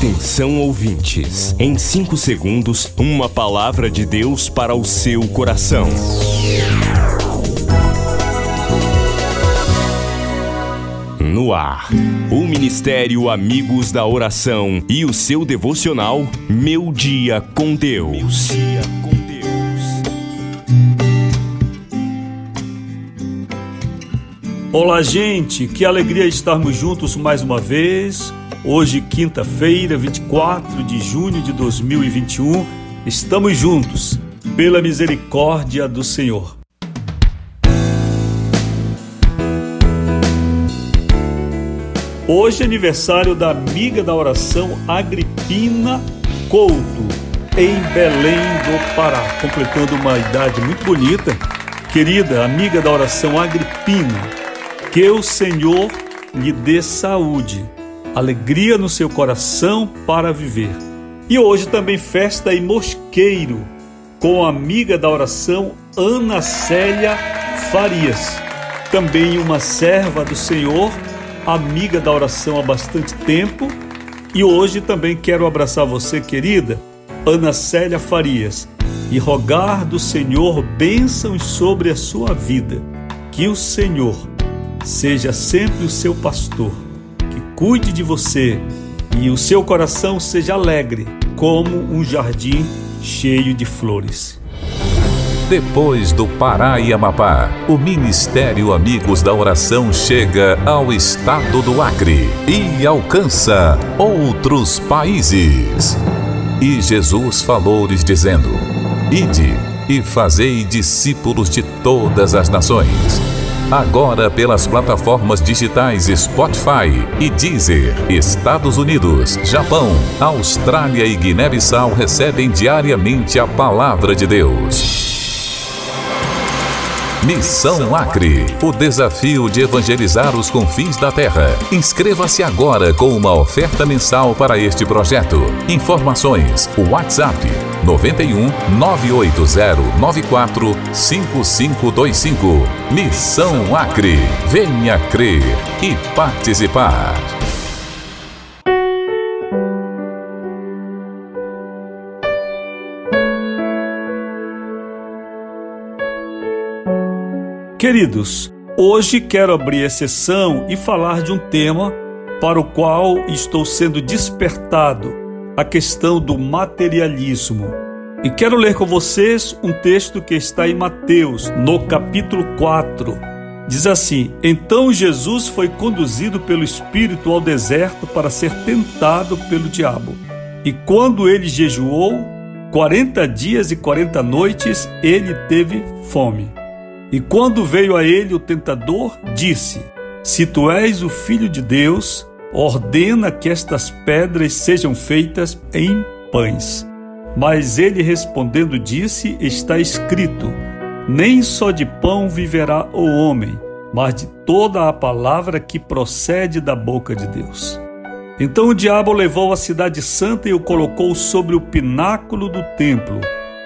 Atenção ouvintes, em 5 segundos, uma palavra de Deus para o seu coração. No ar, o Ministério Amigos da Oração e o seu devocional Meu Dia com Deus. Olá, gente, que alegria estarmos juntos mais uma vez. Hoje, quinta-feira, 24 de junho de 2021, estamos juntos, pela misericórdia do Senhor. Hoje é aniversário da amiga da oração Agripina Couto, em Belém do Pará, completando uma idade muito bonita. Querida amiga da oração Agripina, que o Senhor lhe dê saúde alegria no seu coração para viver. E hoje também festa em Mosqueiro, com a amiga da oração Ana Célia Farias, também uma serva do Senhor, amiga da oração há bastante tempo. E hoje também quero abraçar você, querida Ana Célia Farias, e rogar do Senhor bênçãos sobre a sua vida. Que o Senhor seja sempre o seu pastor cuide de você e o seu coração seja alegre como um jardim cheio de flores. Depois do Pará e Amapá, o Ministério Amigos da Oração chega ao estado do Acre e alcança outros países. E Jesus falou-lhes dizendo: Ide e fazei discípulos de todas as nações Agora pelas plataformas digitais Spotify e Deezer, Estados Unidos, Japão, Austrália e Guiné-Bissau recebem diariamente a palavra de Deus. Missão Acre, o desafio de evangelizar os confins da terra. Inscreva-se agora com uma oferta mensal para este projeto. Informações: WhatsApp 91 980 94 5525. Missão Acre. Venha crer e participar. Queridos, hoje quero abrir a sessão e falar de um tema para o qual estou sendo despertado a questão do materialismo. E quero ler com vocês um texto que está em Mateus, no capítulo 4. Diz assim: Então Jesus foi conduzido pelo Espírito ao deserto para ser tentado pelo diabo. E quando ele jejuou, quarenta dias e quarenta noites, ele teve fome. E quando veio a ele o tentador, disse: Se tu és o filho de Deus, ordena que estas pedras sejam feitas em pães. Mas ele respondendo disse: Está escrito: Nem só de pão viverá o homem, mas de toda a palavra que procede da boca de Deus. Então o diabo levou a cidade santa e o colocou sobre o pináculo do templo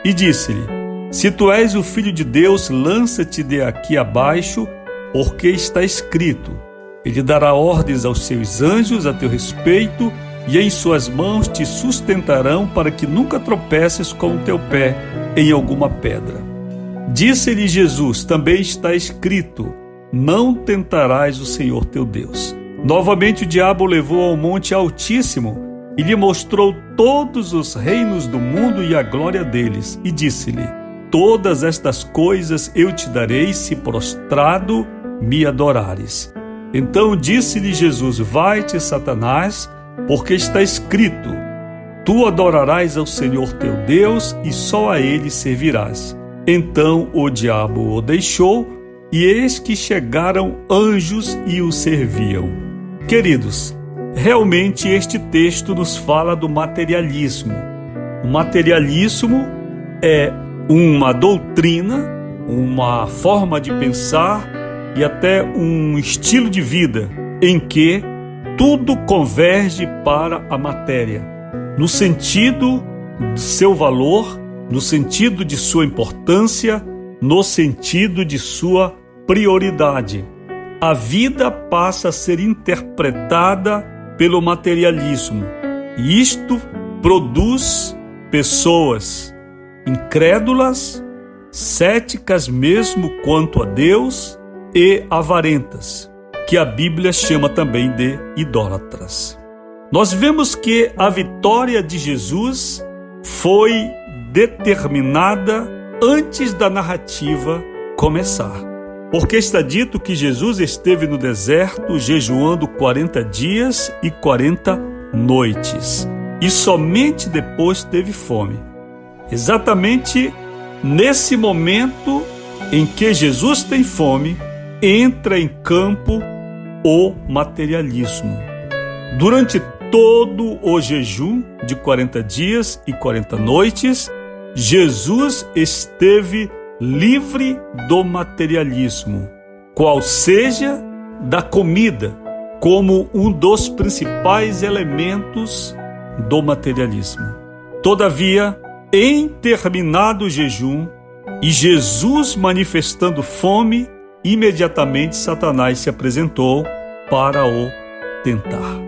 e disse-lhe: Se tu és o filho de Deus, lança-te de aqui abaixo, porque está escrito: ele dará ordens aos seus anjos a teu respeito, e em suas mãos te sustentarão para que nunca tropeces com o teu pé em alguma pedra. Disse-lhe Jesus: Também está escrito: Não tentarás o Senhor teu Deus. Novamente o diabo levou ao monte altíssimo e lhe mostrou todos os reinos do mundo e a glória deles, e disse-lhe: Todas estas coisas eu te darei se prostrado me adorares. Então disse-lhe Jesus: Vai-te, Satanás, porque está escrito: Tu adorarás ao Senhor teu Deus e só a ele servirás. Então o diabo o deixou, e eis que chegaram anjos e o serviam. Queridos, realmente este texto nos fala do materialismo. O materialismo é uma doutrina, uma forma de pensar e até um estilo de vida em que tudo converge para a matéria, no sentido de seu valor, no sentido de sua importância, no sentido de sua prioridade. A vida passa a ser interpretada pelo materialismo. E isto produz pessoas incrédulas, céticas mesmo quanto a Deus e avarentas, que a Bíblia chama também de idólatras. Nós vemos que a vitória de Jesus foi determinada antes da narrativa começar. Porque está dito que Jesus esteve no deserto jejuando 40 dias e 40 noites, e somente depois teve fome. Exatamente nesse momento em que Jesus tem fome, entra em campo o materialismo. Durante todo o jejum de 40 dias e 40 noites, Jesus esteve livre do materialismo, qual seja da comida, como um dos principais elementos do materialismo. Todavia, em terminado jejum e Jesus manifestando fome, imediatamente Satanás se apresentou para o tentar.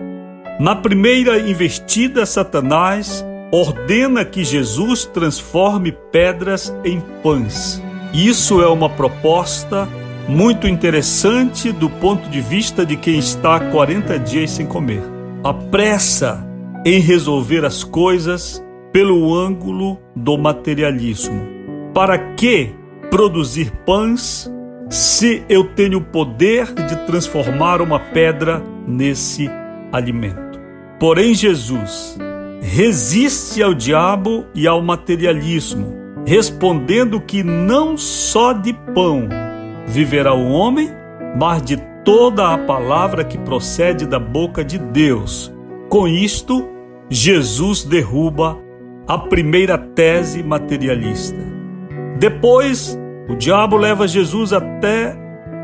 Na primeira investida, Satanás ordena que Jesus transforme pedras em pães. Isso é uma proposta muito interessante do ponto de vista de quem está 40 dias sem comer. A pressa em resolver as coisas pelo ângulo do materialismo. Para que produzir pães se eu tenho o poder de transformar uma pedra nesse alimento? Porém, Jesus resiste ao diabo e ao materialismo, respondendo que não só de pão viverá o homem, mas de toda a palavra que procede da boca de Deus. Com isto, Jesus derruba a primeira tese materialista. Depois, o diabo leva Jesus até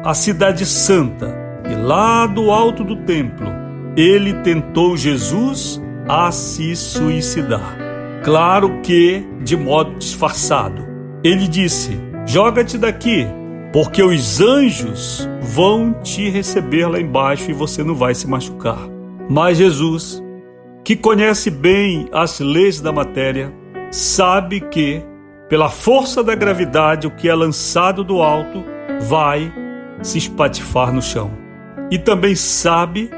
a cidade santa e lá do alto do templo ele tentou Jesus a se suicidar. Claro que de modo disfarçado. Ele disse: Joga-te daqui, porque os anjos vão te receber lá embaixo e você não vai se machucar. Mas Jesus, que conhece bem as leis da matéria, sabe que, pela força da gravidade, o que é lançado do alto vai se espatifar no chão. E também sabe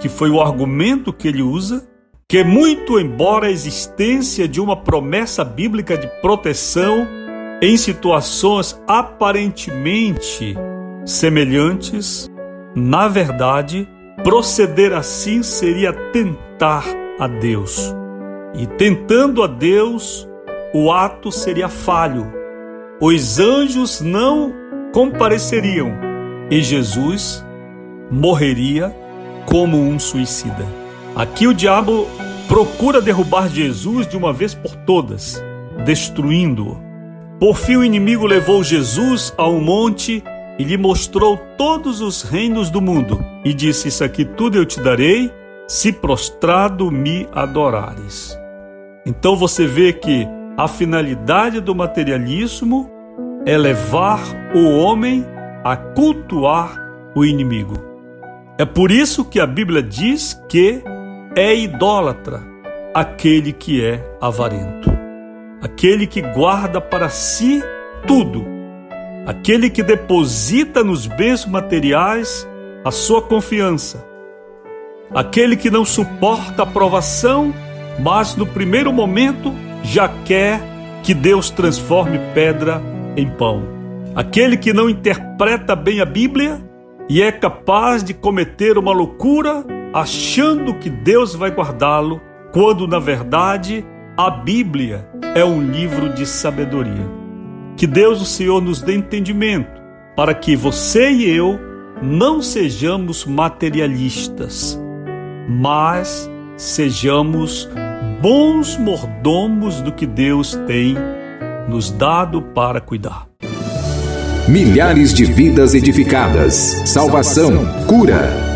que foi o argumento que ele usa, que muito embora a existência de uma promessa bíblica de proteção em situações aparentemente semelhantes, na verdade, proceder assim seria tentar a Deus. E tentando a Deus, o ato seria falho. Os anjos não compareceriam e Jesus morreria como um suicida. Aqui o diabo procura derrubar Jesus de uma vez por todas, destruindo-o. Por fim, o inimigo levou Jesus a um monte e lhe mostrou todos os reinos do mundo e disse: Isso aqui tudo eu te darei, se prostrado me adorares. Então você vê que a finalidade do materialismo é levar o homem a cultuar o inimigo. É por isso que a Bíblia diz que é idólatra aquele que é avarento, aquele que guarda para si tudo, aquele que deposita nos bens materiais a sua confiança, aquele que não suporta a provação, mas no primeiro momento já quer que Deus transforme pedra em pão, aquele que não interpreta bem a Bíblia e é capaz de cometer uma loucura achando que Deus vai guardá-lo, quando na verdade a Bíblia é um livro de sabedoria. Que Deus, o Senhor, nos dê entendimento para que você e eu não sejamos materialistas, mas sejamos bons mordomos do que Deus tem nos dado para cuidar. Milhares de vidas edificadas, salvação, cura.